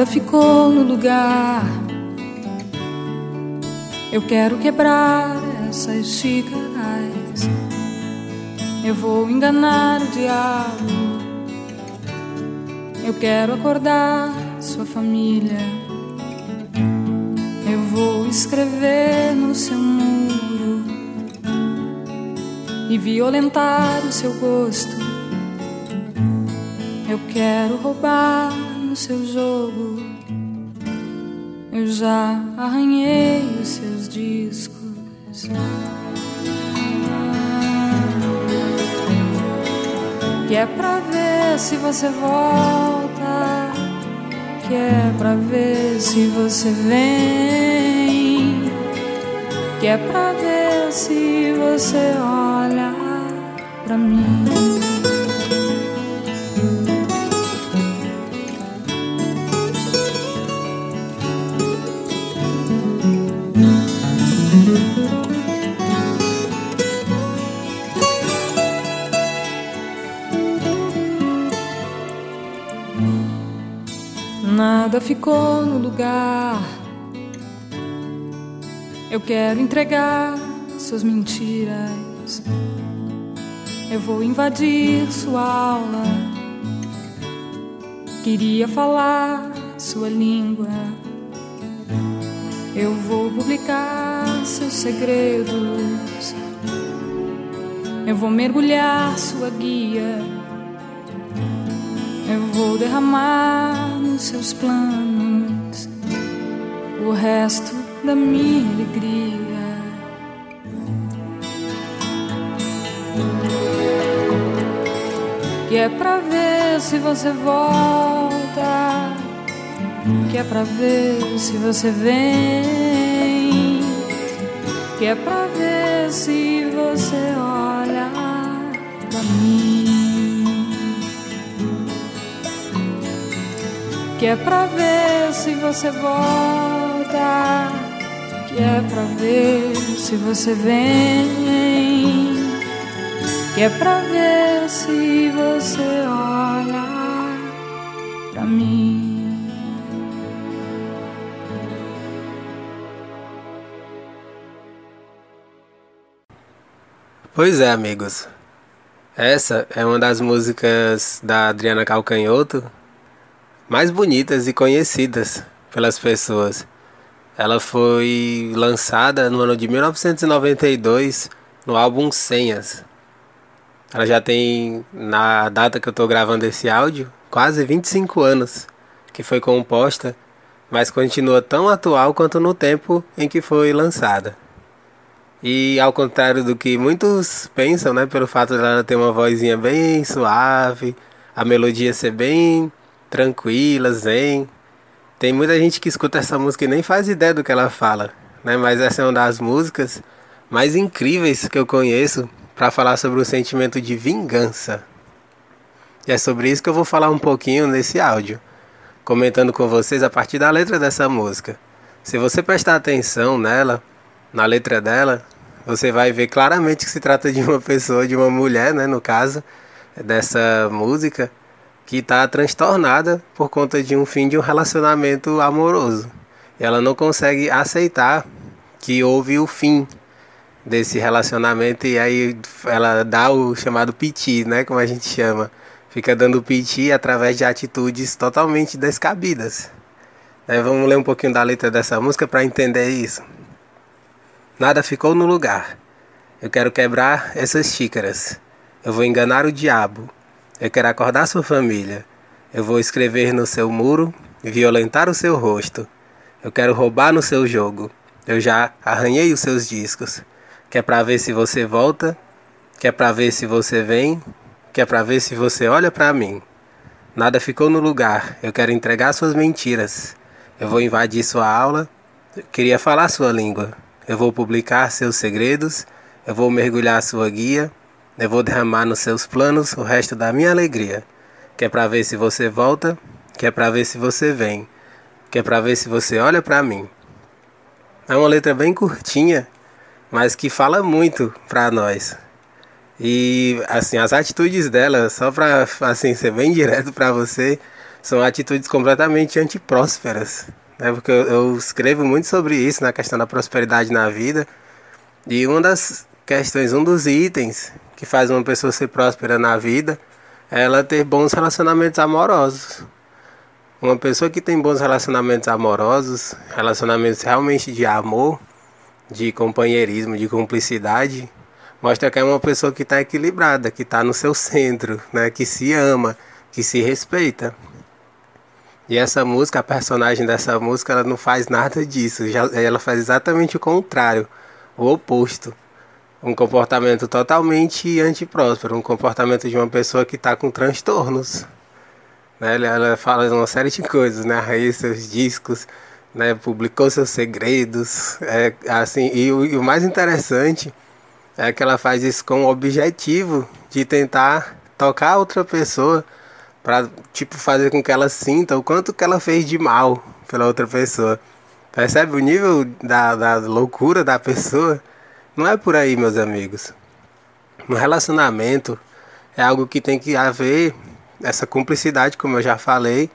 Nada ficou no lugar. Eu quero quebrar essas xícaras. Eu vou enganar o diabo. Eu quero acordar sua família. Eu vou escrever no seu muro e violentar o seu gosto. Eu quero roubar no seu jogo. Eu já arranhei os seus discos. Que é pra ver se você volta. Que é pra ver se você vem. Que é pra ver se você olha pra mim. Ficou no lugar. Eu quero entregar suas mentiras. Eu vou invadir sua aula. Queria falar sua língua. Eu vou publicar seus segredos. Eu vou mergulhar sua guia. Eu vou derramar seus planos o resto da minha alegria. Que é pra ver se você volta, que é pra ver se você vem, que é pra ver se você olha pra mim. Que é pra ver se você volta, que é pra ver se você vem, que é pra ver se você olha pra mim. Pois é, amigos. Essa é uma das músicas da Adriana Calcanhoto mais bonitas e conhecidas pelas pessoas. Ela foi lançada no ano de 1992 no álbum Senhas. Ela já tem, na data que eu estou gravando esse áudio, quase 25 anos que foi composta, mas continua tão atual quanto no tempo em que foi lançada. E ao contrário do que muitos pensam, né, pelo fato dela ter uma vozinha bem suave, a melodia ser bem tranquila, zen, tem muita gente que escuta essa música e nem faz ideia do que ela fala, né? Mas essa é uma das músicas mais incríveis que eu conheço para falar sobre o sentimento de vingança. E é sobre isso que eu vou falar um pouquinho nesse áudio, comentando com vocês a partir da letra dessa música. Se você prestar atenção nela, na letra dela, você vai ver claramente que se trata de uma pessoa, de uma mulher, né, no caso dessa música, que está transtornada por conta de um fim de um relacionamento amoroso. Ela não consegue aceitar que houve o fim desse relacionamento e aí ela dá o chamado piti, né, como a gente chama. Fica dando piti através de atitudes totalmente descabidas. Né, vamos ler um pouquinho da letra dessa música para entender isso. Nada ficou no lugar. Eu quero quebrar essas xícaras. Eu vou enganar o diabo. Eu quero acordar sua família. Eu vou escrever no seu muro, violentar o seu rosto. Eu quero roubar no seu jogo. Eu já arranhei os seus discos. Que é pra ver se você volta, que é pra ver se você vem, que é pra ver se você olha pra mim. Nada ficou no lugar. Eu quero entregar suas mentiras. Eu vou invadir sua aula. Eu queria falar sua língua. Eu vou publicar seus segredos, eu vou mergulhar sua guia, eu vou derramar nos seus planos o resto da minha alegria. Que é para ver se você volta, que é para ver se você vem, que é para ver se você olha para mim. É uma letra bem curtinha, mas que fala muito para nós. E assim, as atitudes dela, só para assim ser bem direto para você, são atitudes completamente antiprósperas. Né? Porque eu, eu escrevo muito sobre isso, na questão da prosperidade na vida. E uma das questões, um dos itens que faz uma pessoa ser próspera na vida é ela ter bons relacionamentos amorosos. Uma pessoa que tem bons relacionamentos amorosos, relacionamentos realmente de amor, de companheirismo, de cumplicidade, mostra que é uma pessoa que está equilibrada, que está no seu centro, né? que se ama, que se respeita. E essa música, a personagem dessa música, ela não faz nada disso. ela faz exatamente o contrário, o oposto. Um comportamento totalmente antipróspero, um comportamento de uma pessoa que está com transtornos. Né? Ela fala uma série de coisas, né? Aí seus discos, né? publicou seus segredos. É, assim, e o, e o mais interessante é que ela faz isso com o objetivo de tentar tocar outra pessoa para tipo fazer com que ela sinta o quanto que ela fez de mal pela outra pessoa. Percebe o nível da, da loucura da pessoa? Não é por aí, meus amigos. No relacionamento é algo que tem que haver essa cumplicidade, como eu já falei,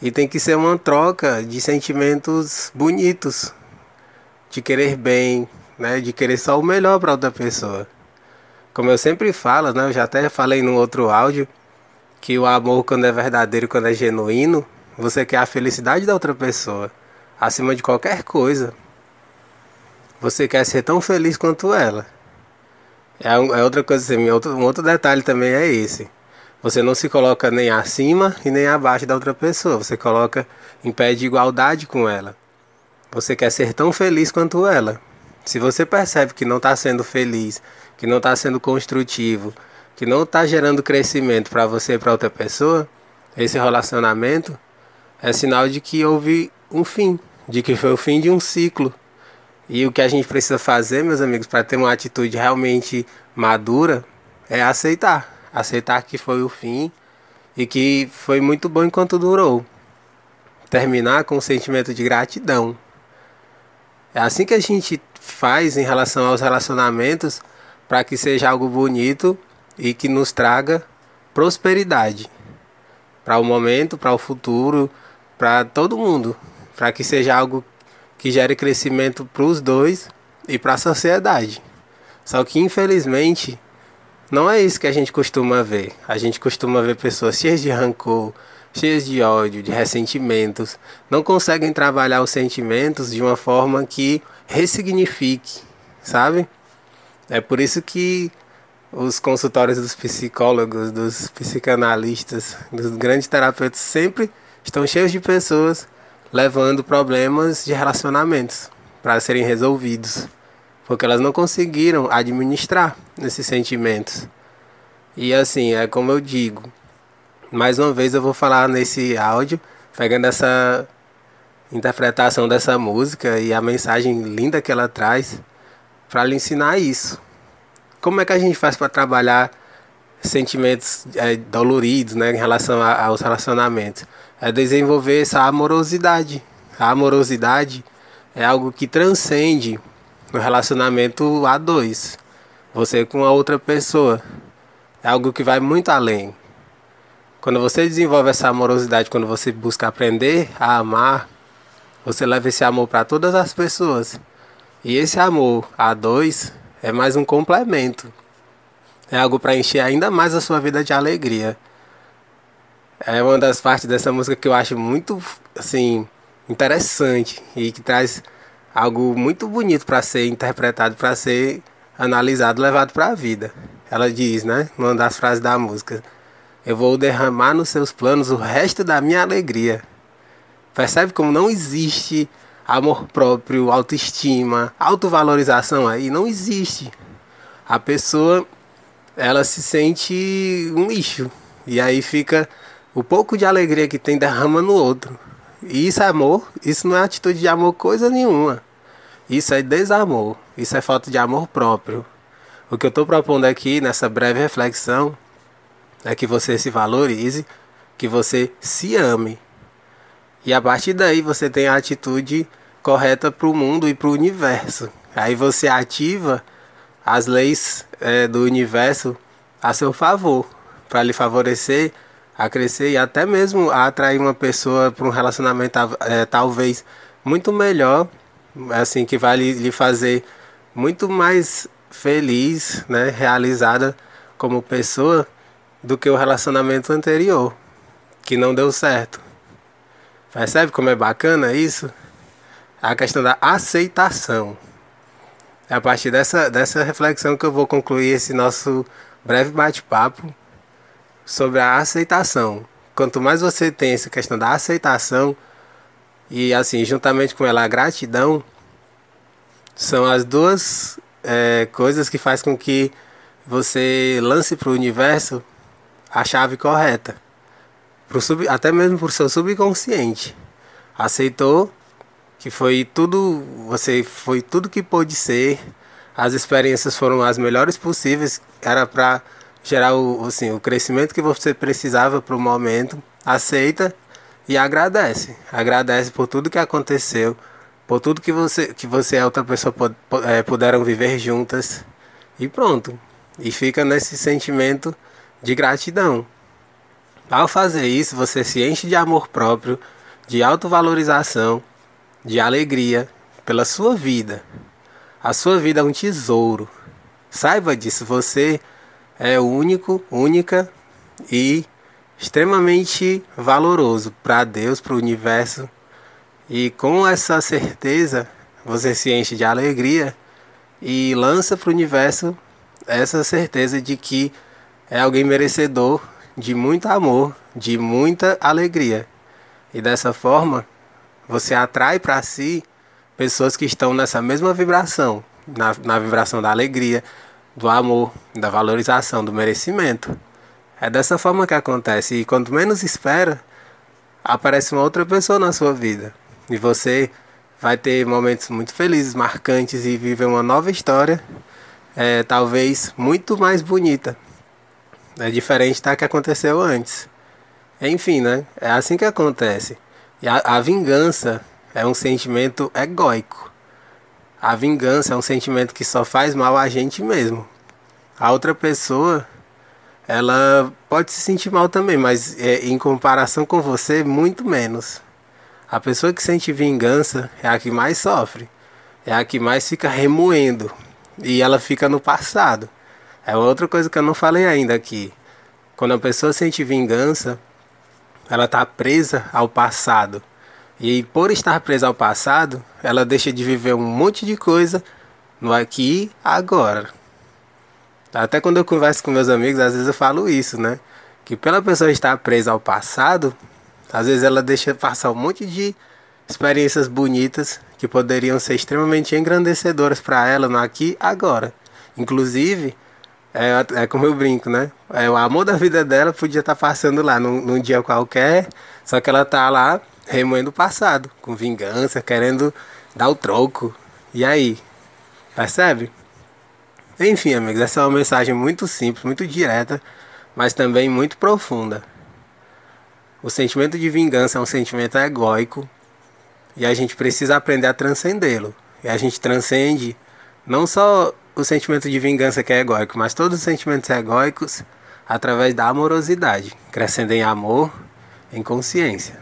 e tem que ser uma troca de sentimentos bonitos, de querer bem, né, de querer só o melhor para outra pessoa. Como eu sempre falo, né, eu já até falei no outro áudio, que o amor quando é verdadeiro, quando é genuíno, você quer a felicidade da outra pessoa, acima de qualquer coisa. Você quer ser tão feliz quanto ela. É, é outra coisa assim, outro, um outro detalhe também é esse. Você não se coloca nem acima e nem abaixo da outra pessoa. Você coloca em pé de igualdade com ela. Você quer ser tão feliz quanto ela. Se você percebe que não está sendo feliz, que não está sendo construtivo, que não está gerando crescimento para você e para outra pessoa, esse relacionamento é sinal de que houve um fim, de que foi o fim de um ciclo. E o que a gente precisa fazer, meus amigos, para ter uma atitude realmente madura, é aceitar. Aceitar que foi o fim e que foi muito bom enquanto durou. Terminar com um sentimento de gratidão. É assim que a gente faz em relação aos relacionamentos para que seja algo bonito e que nos traga prosperidade para o momento, para o futuro, para todo mundo, para que seja algo que gere crescimento para os dois e para a sociedade. Só que infelizmente não é isso que a gente costuma ver. A gente costuma ver pessoas cheias de rancor, cheias de ódio, de ressentimentos, não conseguem trabalhar os sentimentos de uma forma que ressignifique, sabe? É por isso que os consultórios dos psicólogos, dos psicanalistas, dos grandes terapeutas sempre estão cheios de pessoas levando problemas de relacionamentos para serem resolvidos, porque elas não conseguiram administrar esses sentimentos. E assim, é como eu digo, mais uma vez eu vou falar nesse áudio, pegando essa interpretação dessa música e a mensagem linda que ela traz para lhe ensinar isso como é que a gente faz para trabalhar sentimentos é, doloridos né, em relação a, aos relacionamentos? É desenvolver essa amorosidade. A amorosidade é algo que transcende o relacionamento a dois. Você com a outra pessoa. É algo que vai muito além. Quando você desenvolve essa amorosidade, quando você busca aprender a amar, você leva esse amor para todas as pessoas. E esse amor a dois é mais um complemento. É algo para encher ainda mais a sua vida de alegria. É uma das partes dessa música que eu acho muito assim interessante e que traz algo muito bonito para ser interpretado, para ser analisado, levado para a vida. Ela diz, né, numa das frases da música: Eu vou derramar nos seus planos o resto da minha alegria. Percebe como não existe amor próprio, autoestima, autovalorização aí não existe. A pessoa ela se sente um lixo e aí fica o pouco de alegria que tem derrama no outro. E isso é amor, isso não é atitude de amor coisa nenhuma. Isso é desamor, isso é falta de amor próprio. O que eu estou propondo aqui nessa breve reflexão é que você se valorize, que você se ame. E a partir daí você tem a atitude correta para o mundo e para o universo. Aí você ativa as leis é, do universo a seu favor, para lhe favorecer a crescer e até mesmo a atrair uma pessoa para um relacionamento é, talvez muito melhor, assim que vai lhe fazer muito mais feliz, né, realizada como pessoa do que o relacionamento anterior, que não deu certo. Percebe como é bacana isso? A questão da aceitação. É a partir dessa, dessa reflexão que eu vou concluir esse nosso breve bate-papo sobre a aceitação. Quanto mais você tem essa questão da aceitação e assim, juntamente com ela a gratidão, são as duas é, coisas que faz com que você lance para o universo a chave correta. Pro sub, até mesmo para o seu subconsciente. Aceitou que foi tudo, você foi tudo que pôde ser. As experiências foram as melhores possíveis. Era para gerar o, assim, o crescimento que você precisava para o momento. Aceita e agradece. Agradece por tudo que aconteceu por tudo que você que você e outra pessoa é, puderam viver juntas e pronto. E fica nesse sentimento de gratidão. Ao fazer isso, você se enche de amor próprio, de autovalorização, de alegria pela sua vida. A sua vida é um tesouro. Saiba disso, você é único, única e extremamente valoroso para Deus, para o universo e com essa certeza, você se enche de alegria e lança para o universo essa certeza de que é alguém merecedor de muito amor, de muita alegria. E dessa forma, você atrai para si pessoas que estão nessa mesma vibração, na, na vibração da alegria, do amor, da valorização, do merecimento. É dessa forma que acontece. E quanto menos espera, aparece uma outra pessoa na sua vida. E você vai ter momentos muito felizes, marcantes e viver uma nova história, é, talvez muito mais bonita. É diferente da que aconteceu antes. Enfim, né? É assim que acontece. E a, a vingança é um sentimento egóico. A vingança é um sentimento que só faz mal a gente mesmo. A outra pessoa, ela pode se sentir mal também, mas é, em comparação com você, muito menos. A pessoa que sente vingança é a que mais sofre, é a que mais fica remoendo e ela fica no passado. É outra coisa que eu não falei ainda aqui. Quando a pessoa sente vingança, ela está presa ao passado. E por estar presa ao passado, ela deixa de viver um monte de coisa no aqui agora. Até quando eu converso com meus amigos, às vezes eu falo isso, né? Que pela pessoa estar presa ao passado, às vezes ela deixa passar um monte de experiências bonitas que poderiam ser extremamente engrandecedoras para ela no aqui agora. Inclusive, é, é como eu brinco, né? É, o amor da vida dela podia estar tá passando lá num, num dia qualquer, só que ela tá lá remoendo o passado, com vingança, querendo dar o troco. E aí? Percebe? Enfim, amigos, essa é uma mensagem muito simples, muito direta, mas também muito profunda. O sentimento de vingança é um sentimento egóico e a gente precisa aprender a transcendê-lo. E a gente transcende não só o sentimento de vingança que é egóico, mas todos os sentimentos egóicos através da amorosidade, crescendo em amor, em consciência.